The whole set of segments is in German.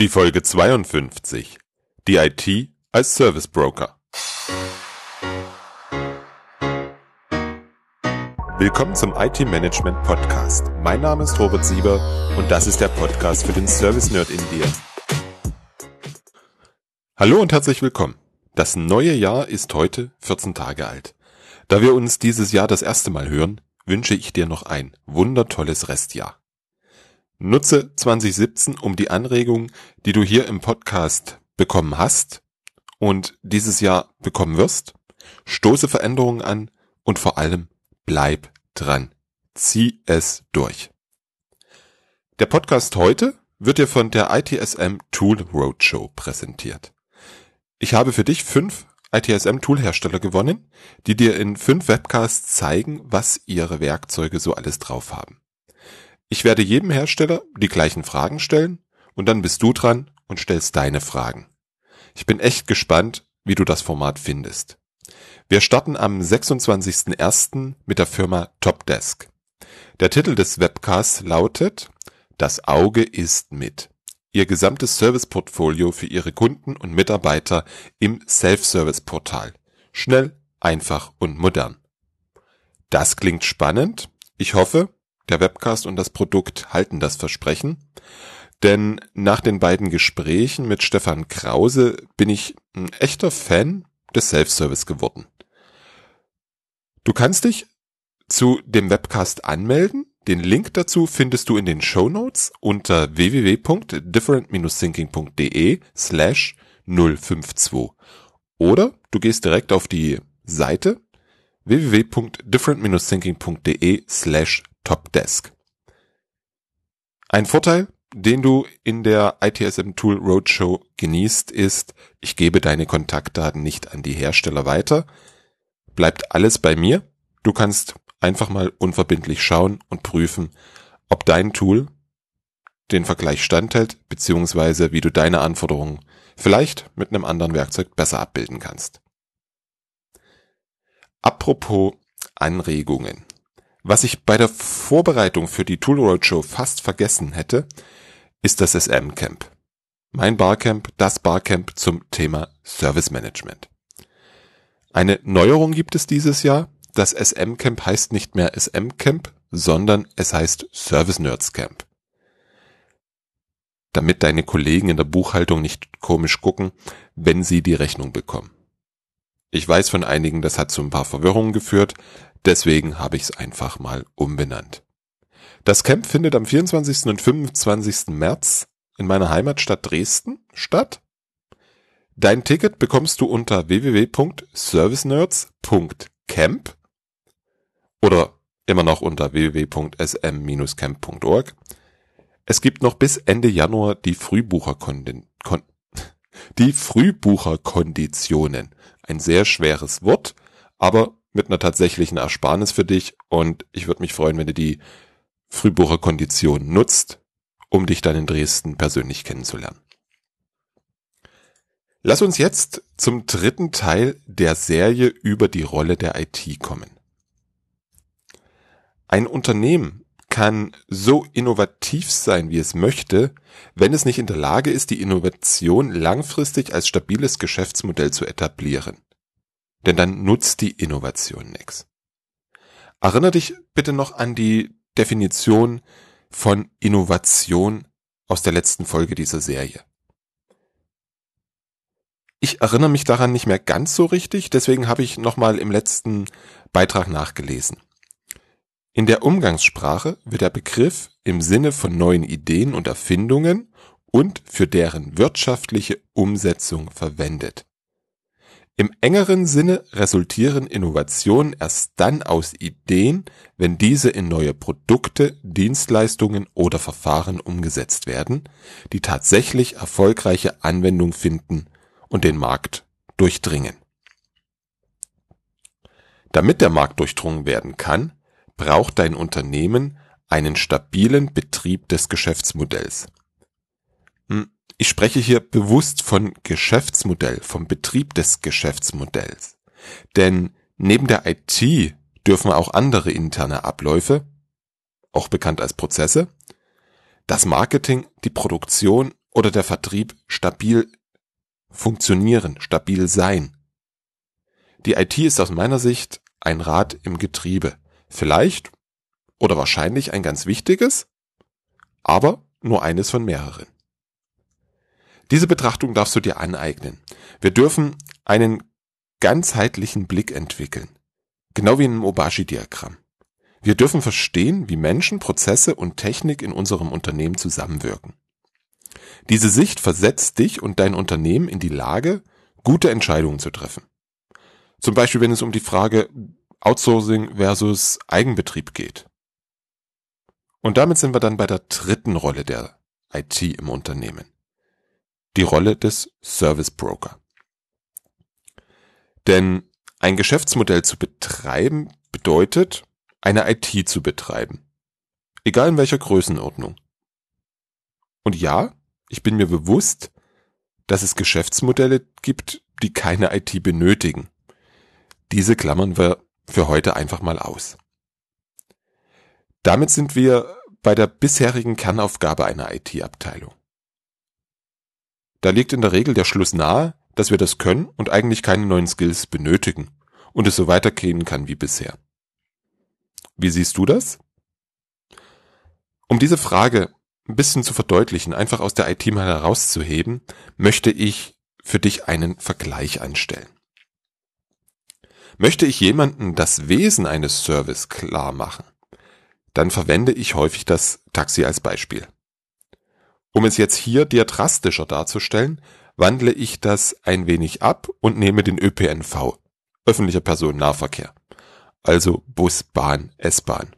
Die Folge 52. Die IT als Service Broker. Willkommen zum IT Management Podcast. Mein Name ist Robert Sieber und das ist der Podcast für den Service Nerd in dir. Hallo und herzlich willkommen. Das neue Jahr ist heute 14 Tage alt. Da wir uns dieses Jahr das erste Mal hören, wünsche ich dir noch ein wundertolles Restjahr. Nutze 2017, um die Anregungen, die du hier im Podcast bekommen hast und dieses Jahr bekommen wirst, stoße Veränderungen an und vor allem bleib dran. Zieh es durch. Der Podcast heute wird dir von der ITSM Tool Roadshow präsentiert. Ich habe für dich fünf ITSM Toolhersteller gewonnen, die dir in fünf Webcasts zeigen, was ihre Werkzeuge so alles drauf haben. Ich werde jedem Hersteller die gleichen Fragen stellen und dann bist du dran und stellst deine Fragen. Ich bin echt gespannt, wie du das Format findest. Wir starten am 26.01. mit der Firma Topdesk. Der Titel des Webcasts lautet Das Auge ist mit. Ihr gesamtes Serviceportfolio für Ihre Kunden und Mitarbeiter im Self-Service-Portal. Schnell, einfach und modern. Das klingt spannend. Ich hoffe, der Webcast und das Produkt halten das Versprechen. Denn nach den beiden Gesprächen mit Stefan Krause bin ich ein echter Fan des Self-Service geworden. Du kannst dich zu dem Webcast anmelden. Den Link dazu findest du in den Show Notes unter www.different-thinking.de slash 052. Oder du gehst direkt auf die Seite www.different-thinking.de slash topdesk. Ein Vorteil, den du in der ITSM Tool Roadshow genießt, ist, ich gebe deine Kontaktdaten nicht an die Hersteller weiter. Bleibt alles bei mir. Du kannst einfach mal unverbindlich schauen und prüfen, ob dein Tool den Vergleich standhält, beziehungsweise wie du deine Anforderungen vielleicht mit einem anderen Werkzeug besser abbilden kannst. Apropos Anregungen. Was ich bei der Vorbereitung für die Tool Roadshow fast vergessen hätte, ist das SM Camp. Mein Barcamp, das Barcamp zum Thema Service Management. Eine Neuerung gibt es dieses Jahr. Das SM Camp heißt nicht mehr SM Camp, sondern es heißt Service Nerds Camp. Damit deine Kollegen in der Buchhaltung nicht komisch gucken, wenn sie die Rechnung bekommen. Ich weiß von einigen, das hat zu ein paar Verwirrungen geführt, deswegen habe ich es einfach mal umbenannt. Das Camp findet am 24. und 25. März in meiner Heimatstadt Dresden statt. Dein Ticket bekommst du unter www.servicenerds.camp oder immer noch unter www.sm-camp.org. Es gibt noch bis Ende Januar die Frühbucherkonditionen. Die Frühbucherkonditionen ein sehr schweres Wort, aber mit einer tatsächlichen Ersparnis für dich und ich würde mich freuen, wenn du die Frühbucherkondition nutzt, um dich dann in Dresden persönlich kennenzulernen. Lass uns jetzt zum dritten Teil der Serie über die Rolle der IT kommen. Ein Unternehmen kann so innovativ sein, wie es möchte, wenn es nicht in der Lage ist, die Innovation langfristig als stabiles Geschäftsmodell zu etablieren. Denn dann nutzt die Innovation nichts. Erinner dich bitte noch an die Definition von Innovation aus der letzten Folge dieser Serie. Ich erinnere mich daran nicht mehr ganz so richtig, deswegen habe ich nochmal im letzten Beitrag nachgelesen. In der Umgangssprache wird der Begriff im Sinne von neuen Ideen und Erfindungen und für deren wirtschaftliche Umsetzung verwendet. Im engeren Sinne resultieren Innovationen erst dann aus Ideen, wenn diese in neue Produkte, Dienstleistungen oder Verfahren umgesetzt werden, die tatsächlich erfolgreiche Anwendung finden und den Markt durchdringen. Damit der Markt durchdrungen werden kann, braucht dein Unternehmen einen stabilen Betrieb des Geschäftsmodells. Hm, ich spreche hier bewusst von Geschäftsmodell, vom Betrieb des Geschäftsmodells. Denn neben der IT dürfen auch andere interne Abläufe, auch bekannt als Prozesse, das Marketing, die Produktion oder der Vertrieb stabil funktionieren, stabil sein. Die IT ist aus meiner Sicht ein Rad im Getriebe. Vielleicht oder wahrscheinlich ein ganz wichtiges, aber nur eines von mehreren. Diese Betrachtung darfst du dir aneignen. Wir dürfen einen ganzheitlichen Blick entwickeln. Genau wie in einem Obashi-Diagramm. Wir dürfen verstehen, wie Menschen, Prozesse und Technik in unserem Unternehmen zusammenwirken. Diese Sicht versetzt dich und dein Unternehmen in die Lage, gute Entscheidungen zu treffen. Zum Beispiel, wenn es um die Frage Outsourcing versus Eigenbetrieb geht. Und damit sind wir dann bei der dritten Rolle der IT im Unternehmen. Die Rolle des Service Broker. Denn ein Geschäftsmodell zu betreiben bedeutet, eine IT zu betreiben. Egal in welcher Größenordnung. Und ja, ich bin mir bewusst, dass es Geschäftsmodelle gibt, die keine IT benötigen. Diese klammern wir für heute einfach mal aus. Damit sind wir bei der bisherigen Kernaufgabe einer IT-Abteilung. Da liegt in der Regel der Schluss nahe, dass wir das können und eigentlich keine neuen Skills benötigen und es so weitergehen kann wie bisher. Wie siehst du das? Um diese Frage ein bisschen zu verdeutlichen, einfach aus der IT mal herauszuheben, möchte ich für dich einen Vergleich anstellen. Möchte ich jemanden das Wesen eines Service klar machen, dann verwende ich häufig das Taxi als Beispiel. Um es jetzt hier dir drastischer darzustellen, wandle ich das ein wenig ab und nehme den ÖPNV, öffentlicher Personennahverkehr, also Bus, Bahn, S-Bahn.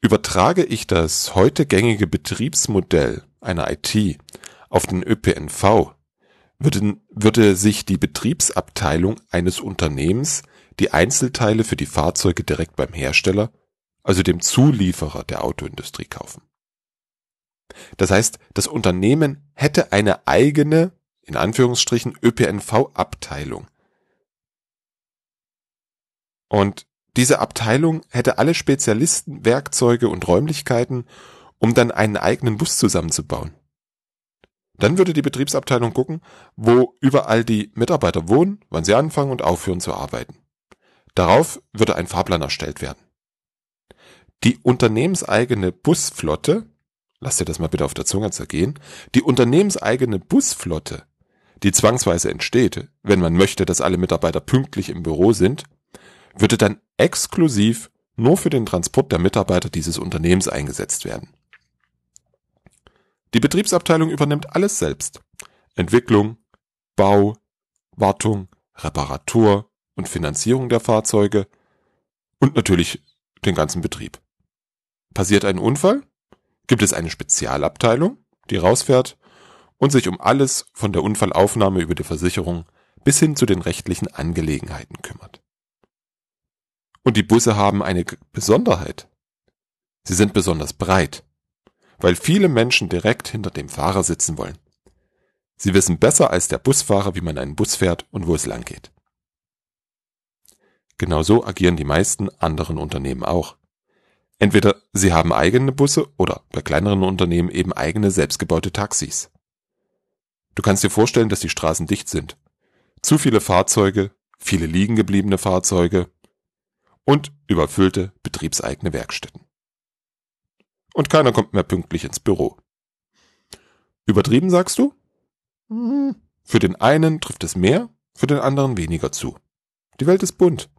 Übertrage ich das heute gängige Betriebsmodell einer IT auf den ÖPNV, würde, würde sich die Betriebsabteilung eines Unternehmens die Einzelteile für die Fahrzeuge direkt beim Hersteller, also dem Zulieferer der Autoindustrie kaufen. Das heißt, das Unternehmen hätte eine eigene, in Anführungsstrichen, ÖPNV-Abteilung. Und diese Abteilung hätte alle Spezialisten, Werkzeuge und Räumlichkeiten, um dann einen eigenen Bus zusammenzubauen. Dann würde die Betriebsabteilung gucken, wo überall die Mitarbeiter wohnen, wann sie anfangen und aufhören zu arbeiten. Darauf würde ein Fahrplan erstellt werden. Die unternehmenseigene Busflotte, lass dir das mal bitte auf der Zunge zergehen, die unternehmenseigene Busflotte, die zwangsweise entsteht, wenn man möchte, dass alle Mitarbeiter pünktlich im Büro sind, würde dann exklusiv nur für den Transport der Mitarbeiter dieses Unternehmens eingesetzt werden. Die Betriebsabteilung übernimmt alles selbst. Entwicklung, Bau, Wartung, Reparatur und Finanzierung der Fahrzeuge und natürlich den ganzen Betrieb. Passiert ein Unfall, gibt es eine Spezialabteilung, die rausfährt und sich um alles von der Unfallaufnahme über die Versicherung bis hin zu den rechtlichen Angelegenheiten kümmert. Und die Busse haben eine Besonderheit. Sie sind besonders breit, weil viele Menschen direkt hinter dem Fahrer sitzen wollen. Sie wissen besser als der Busfahrer, wie man einen Bus fährt und wo es lang geht. Genauso agieren die meisten anderen Unternehmen auch. Entweder sie haben eigene Busse oder bei kleineren Unternehmen eben eigene selbstgebaute Taxis. Du kannst dir vorstellen, dass die Straßen dicht sind. Zu viele Fahrzeuge, viele liegen gebliebene Fahrzeuge, und überfüllte betriebseigene Werkstätten. Und keiner kommt mehr pünktlich ins Büro. Übertrieben, sagst du? Hm, für den einen trifft es mehr, für den anderen weniger zu. Die Welt ist bunt.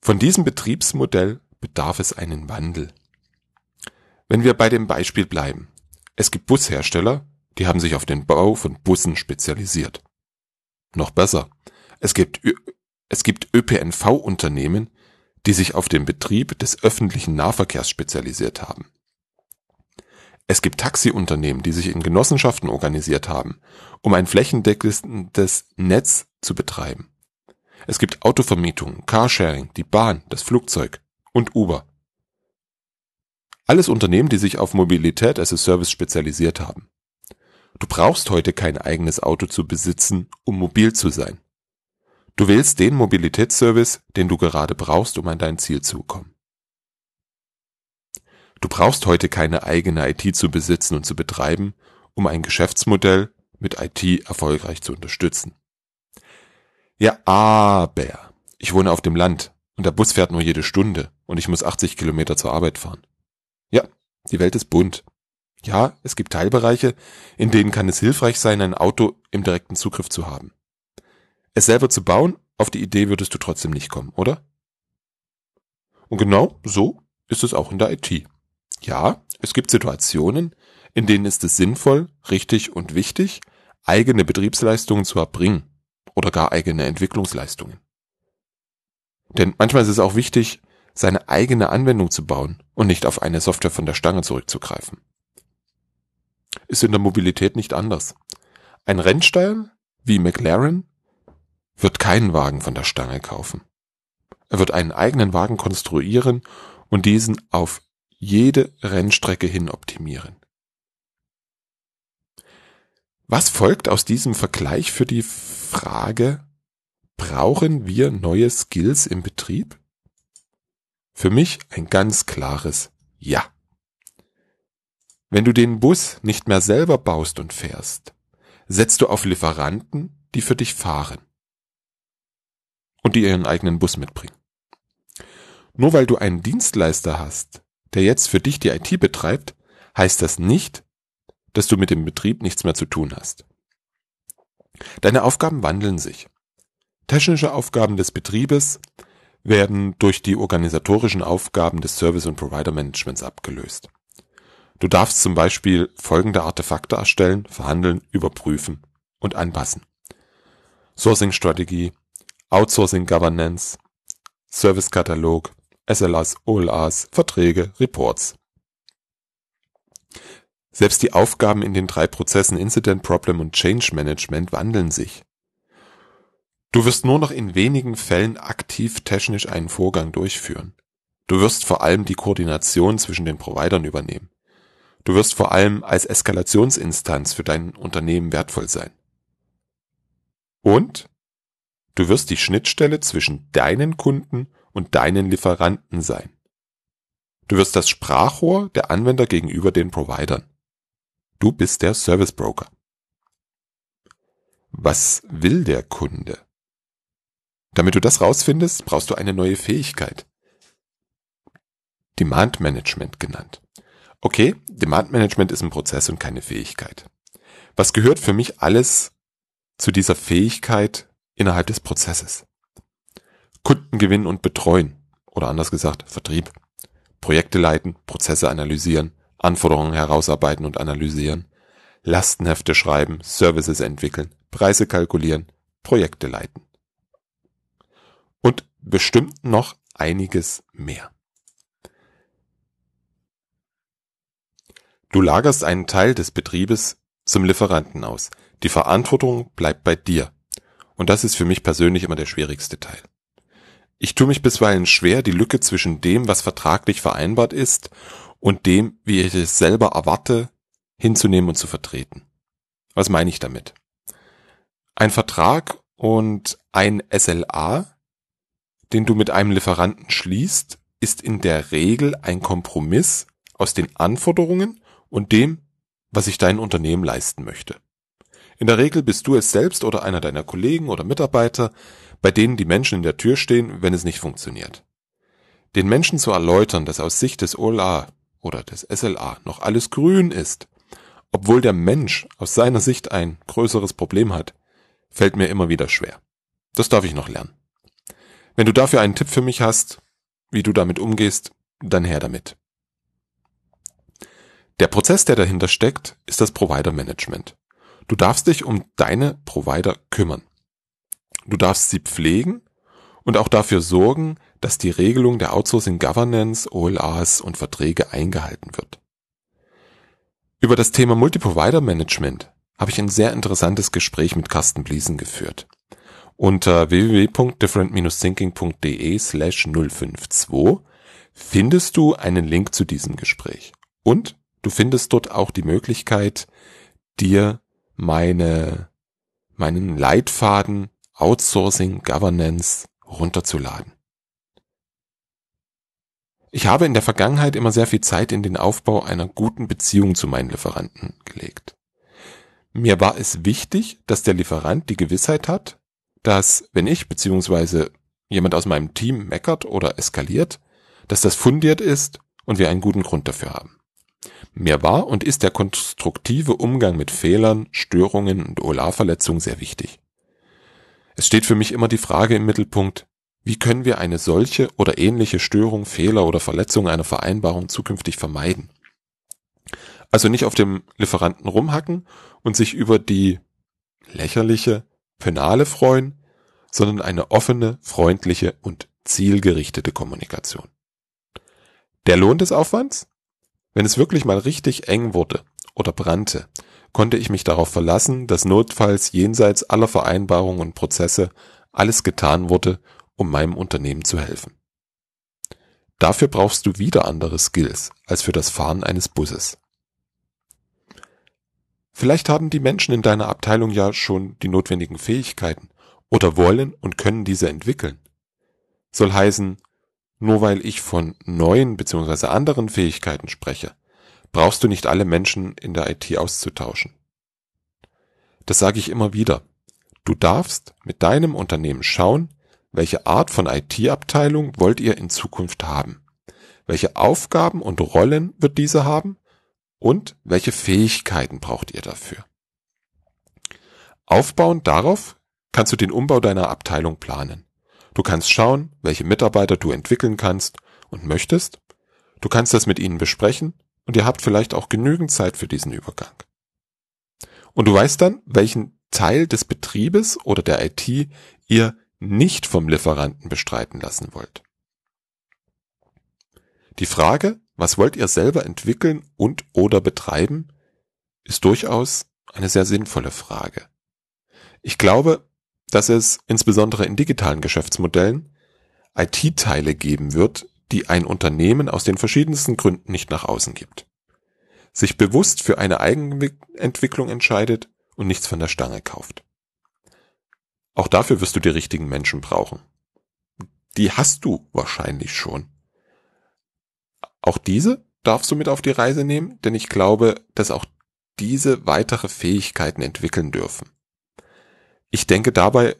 Von diesem Betriebsmodell bedarf es einen Wandel. Wenn wir bei dem Beispiel bleiben. Es gibt Bushersteller, die haben sich auf den Bau von Bussen spezialisiert. Noch besser. Es gibt es gibt ÖPNV-Unternehmen, die sich auf den Betrieb des öffentlichen Nahverkehrs spezialisiert haben. Es gibt Taxiunternehmen, die sich in Genossenschaften organisiert haben, um ein flächendeckendes Netz zu betreiben. Es gibt Autovermietungen, Carsharing, die Bahn, das Flugzeug und Uber. Alles Unternehmen, die sich auf Mobilität as a Service spezialisiert haben. Du brauchst heute kein eigenes Auto zu besitzen, um mobil zu sein. Du wählst den Mobilitätsservice, den du gerade brauchst, um an dein Ziel zu kommen. Du brauchst heute keine eigene IT zu besitzen und zu betreiben, um ein Geschäftsmodell mit IT erfolgreich zu unterstützen. Ja, aber ich wohne auf dem Land und der Bus fährt nur jede Stunde und ich muss 80 Kilometer zur Arbeit fahren. Ja, die Welt ist bunt. Ja, es gibt Teilbereiche, in denen kann es hilfreich sein, ein Auto im direkten Zugriff zu haben. Es selber zu bauen, auf die Idee würdest du trotzdem nicht kommen, oder? Und genau so ist es auch in der IT. Ja, es gibt Situationen, in denen ist es sinnvoll, richtig und wichtig, eigene Betriebsleistungen zu erbringen oder gar eigene Entwicklungsleistungen. Denn manchmal ist es auch wichtig, seine eigene Anwendung zu bauen und nicht auf eine Software von der Stange zurückzugreifen. Ist in der Mobilität nicht anders. Ein Rennstall wie McLaren wird keinen Wagen von der Stange kaufen. Er wird einen eigenen Wagen konstruieren und diesen auf jede Rennstrecke hin optimieren. Was folgt aus diesem Vergleich für die Frage, brauchen wir neue Skills im Betrieb? Für mich ein ganz klares Ja. Wenn du den Bus nicht mehr selber baust und fährst, setzt du auf Lieferanten, die für dich fahren und die ihren eigenen Bus mitbringen. Nur weil du einen Dienstleister hast, der jetzt für dich die IT betreibt, heißt das nicht, dass du mit dem Betrieb nichts mehr zu tun hast. Deine Aufgaben wandeln sich. Technische Aufgaben des Betriebes werden durch die organisatorischen Aufgaben des Service- und Provider-Managements abgelöst. Du darfst zum Beispiel folgende Artefakte erstellen, verhandeln, überprüfen und anpassen. Sourcing-Strategie, Outsourcing-Governance, Service-Katalog, SLAs, OLAs, Verträge, Reports. Selbst die Aufgaben in den drei Prozessen Incident, Problem und Change Management wandeln sich. Du wirst nur noch in wenigen Fällen aktiv technisch einen Vorgang durchführen. Du wirst vor allem die Koordination zwischen den Providern übernehmen. Du wirst vor allem als Eskalationsinstanz für dein Unternehmen wertvoll sein. Und du wirst die Schnittstelle zwischen deinen Kunden und deinen Lieferanten sein. Du wirst das Sprachrohr der Anwender gegenüber den Providern. Du bist der Service Broker. Was will der Kunde? Damit du das rausfindest, brauchst du eine neue Fähigkeit. Demand Management genannt. Okay, Demand Management ist ein Prozess und keine Fähigkeit. Was gehört für mich alles zu dieser Fähigkeit innerhalb des Prozesses? Kunden gewinnen und betreuen oder anders gesagt Vertrieb. Projekte leiten, Prozesse analysieren, Anforderungen herausarbeiten und analysieren, Lastenhefte schreiben, Services entwickeln, Preise kalkulieren, Projekte leiten. Und bestimmt noch einiges mehr. Du lagerst einen Teil des Betriebes zum Lieferanten aus. Die Verantwortung bleibt bei dir. Und das ist für mich persönlich immer der schwierigste Teil. Ich tue mich bisweilen schwer, die Lücke zwischen dem, was vertraglich vereinbart ist, und dem, wie ich es selber erwarte, hinzunehmen und zu vertreten. Was meine ich damit? Ein Vertrag und ein SLA, den du mit einem Lieferanten schließt, ist in der Regel ein Kompromiss aus den Anforderungen und dem, was sich dein Unternehmen leisten möchte. In der Regel bist du es selbst oder einer deiner Kollegen oder Mitarbeiter, bei denen die Menschen in der Tür stehen, wenn es nicht funktioniert. Den Menschen zu erläutern, dass aus Sicht des OLA oder des SLA noch alles grün ist, obwohl der Mensch aus seiner Sicht ein größeres Problem hat, fällt mir immer wieder schwer. Das darf ich noch lernen. Wenn du dafür einen Tipp für mich hast, wie du damit umgehst, dann her damit. Der Prozess, der dahinter steckt, ist das Provider Management. Du darfst dich um deine Provider kümmern. Du darfst sie pflegen und auch dafür sorgen, dass die Regelung der Outsourcing Governance, OLAs und Verträge eingehalten wird. Über das Thema Multi-Provider Management habe ich ein sehr interessantes Gespräch mit Carsten Bliesen geführt. Unter www.different-thinking.de slash 052 findest du einen Link zu diesem Gespräch. Und du findest dort auch die Möglichkeit, dir meine, meinen Leitfaden Outsourcing Governance runterzuladen. Ich habe in der Vergangenheit immer sehr viel Zeit in den Aufbau einer guten Beziehung zu meinen Lieferanten gelegt. Mir war es wichtig, dass der Lieferant die Gewissheit hat, dass wenn ich bzw. jemand aus meinem Team meckert oder eskaliert, dass das fundiert ist und wir einen guten Grund dafür haben. Mir war und ist der konstruktive Umgang mit Fehlern, Störungen und OLA-Verletzungen sehr wichtig. Es steht für mich immer die Frage im Mittelpunkt, wie können wir eine solche oder ähnliche Störung, Fehler oder Verletzung einer Vereinbarung zukünftig vermeiden? Also nicht auf dem Lieferanten rumhacken und sich über die lächerliche Penale freuen, sondern eine offene, freundliche und zielgerichtete Kommunikation. Der Lohn des Aufwands? Wenn es wirklich mal richtig eng wurde oder brannte, konnte ich mich darauf verlassen, dass notfalls jenseits aller Vereinbarungen und Prozesse alles getan wurde, um meinem Unternehmen zu helfen. Dafür brauchst du wieder andere Skills als für das Fahren eines Busses. Vielleicht haben die Menschen in deiner Abteilung ja schon die notwendigen Fähigkeiten oder wollen und können diese entwickeln. Soll heißen, nur weil ich von neuen bzw. anderen Fähigkeiten spreche, brauchst du nicht alle Menschen in der IT auszutauschen. Das sage ich immer wieder. Du darfst mit deinem Unternehmen schauen, welche Art von IT-Abteilung wollt ihr in Zukunft haben? Welche Aufgaben und Rollen wird diese haben? Und welche Fähigkeiten braucht ihr dafür? Aufbauend darauf kannst du den Umbau deiner Abteilung planen. Du kannst schauen, welche Mitarbeiter du entwickeln kannst und möchtest. Du kannst das mit ihnen besprechen und ihr habt vielleicht auch genügend Zeit für diesen Übergang. Und du weißt dann, welchen Teil des Betriebes oder der IT ihr nicht vom Lieferanten bestreiten lassen wollt. Die Frage, was wollt ihr selber entwickeln und oder betreiben, ist durchaus eine sehr sinnvolle Frage. Ich glaube, dass es insbesondere in digitalen Geschäftsmodellen IT-Teile geben wird, die ein Unternehmen aus den verschiedensten Gründen nicht nach außen gibt, sich bewusst für eine Eigenentwicklung entscheidet und nichts von der Stange kauft. Auch dafür wirst du die richtigen Menschen brauchen. Die hast du wahrscheinlich schon. Auch diese darfst du mit auf die Reise nehmen, denn ich glaube, dass auch diese weitere Fähigkeiten entwickeln dürfen. Ich denke dabei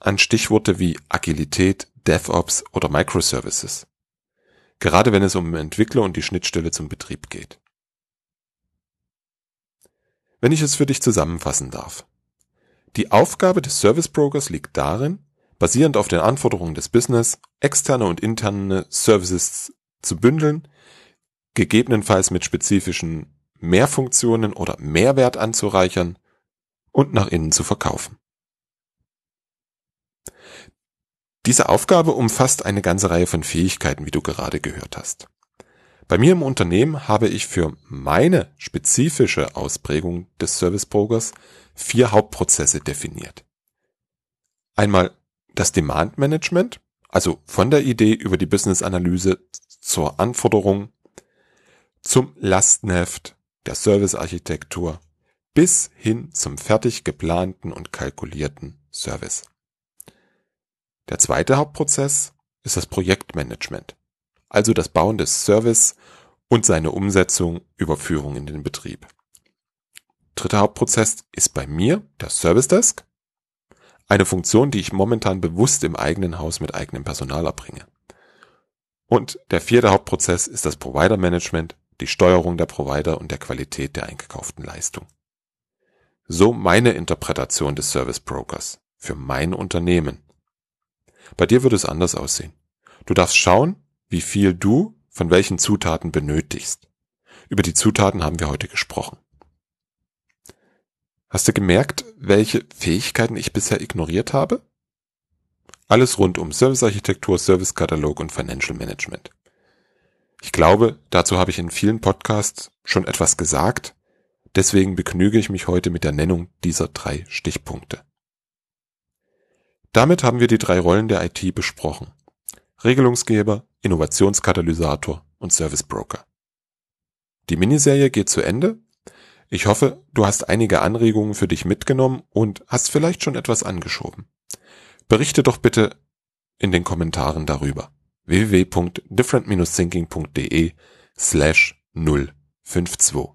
an Stichworte wie Agilität, DevOps oder Microservices. Gerade wenn es um Entwickler und die Schnittstelle zum Betrieb geht. Wenn ich es für dich zusammenfassen darf. Die Aufgabe des Service Brokers liegt darin, basierend auf den Anforderungen des Business externe und interne Services zu bündeln, gegebenenfalls mit spezifischen Mehrfunktionen oder Mehrwert anzureichern und nach innen zu verkaufen. Diese Aufgabe umfasst eine ganze Reihe von Fähigkeiten, wie du gerade gehört hast. Bei mir im Unternehmen habe ich für meine spezifische Ausprägung des Service Brokers vier Hauptprozesse definiert. Einmal das Demand Management, also von der Idee über die Business Analyse zur Anforderung, zum Lastenheft, der Servicearchitektur bis hin zum fertig geplanten und kalkulierten Service. Der zweite Hauptprozess ist das Projektmanagement, also das Bauen des Service und seine Umsetzung, Überführung in den Betrieb. Dritter Hauptprozess ist bei mir der Service Desk. Eine Funktion, die ich momentan bewusst im eigenen Haus mit eigenem Personal erbringe. Und der vierte Hauptprozess ist das Provider Management, die Steuerung der Provider und der Qualität der eingekauften Leistung. So meine Interpretation des Service Brokers für mein Unternehmen. Bei dir würde es anders aussehen. Du darfst schauen, wie viel du von welchen Zutaten benötigst. Über die Zutaten haben wir heute gesprochen. Hast du gemerkt, welche Fähigkeiten ich bisher ignoriert habe? Alles rund um Servicearchitektur, Servicekatalog und Financial Management. Ich glaube, dazu habe ich in vielen Podcasts schon etwas gesagt, deswegen begnüge ich mich heute mit der Nennung dieser drei Stichpunkte. Damit haben wir die drei Rollen der IT besprochen. Regelungsgeber, Innovationskatalysator und Service Broker. Die Miniserie geht zu Ende ich hoffe, du hast einige Anregungen für dich mitgenommen und hast vielleicht schon etwas angeschoben. Berichte doch bitte in den Kommentaren darüber. www.different-thinking.de slash 052.